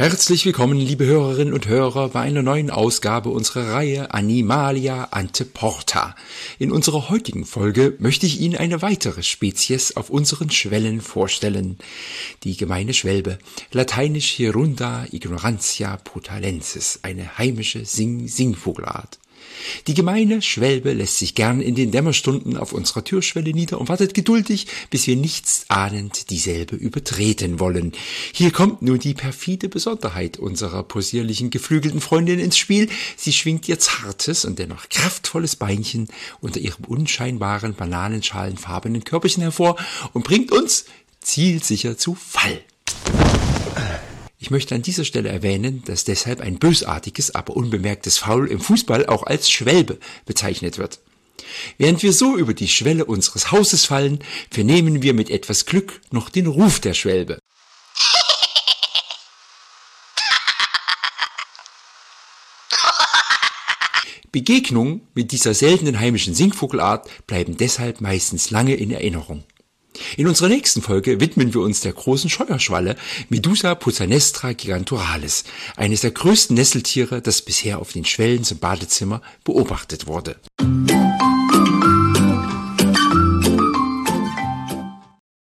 Herzlich willkommen, liebe Hörerinnen und Hörer, bei einer neuen Ausgabe unserer Reihe Animalia Anteporta. In unserer heutigen Folge möchte ich Ihnen eine weitere Spezies auf unseren Schwellen vorstellen. Die gemeine Schwelbe, lateinisch Hirunda ignorantia putalensis, eine heimische Sing-Singvogelart. Die gemeine Schwelbe lässt sich gern in den Dämmerstunden auf unserer Türschwelle nieder und wartet geduldig, bis wir nichts ahnend dieselbe übertreten wollen. Hier kommt nun die perfide Besonderheit unserer possierlichen geflügelten Freundin ins Spiel. Sie schwingt ihr zartes und dennoch kraftvolles Beinchen unter ihrem unscheinbaren bananenschalenfarbenen Körperchen hervor und bringt uns zielsicher zu Fall. Ich möchte an dieser Stelle erwähnen, dass deshalb ein bösartiges, aber unbemerktes Foul im Fußball auch als Schwelbe bezeichnet wird. Während wir so über die Schwelle unseres Hauses fallen, vernehmen wir mit etwas Glück noch den Ruf der Schwelbe. Begegnungen mit dieser seltenen heimischen Singvogelart bleiben deshalb meistens lange in Erinnerung. In unserer nächsten Folge widmen wir uns der großen Scheuerschwalle Medusa puttanestra gigantoralis, eines der größten Nesseltiere, das bisher auf den Schwellen zum Badezimmer beobachtet wurde.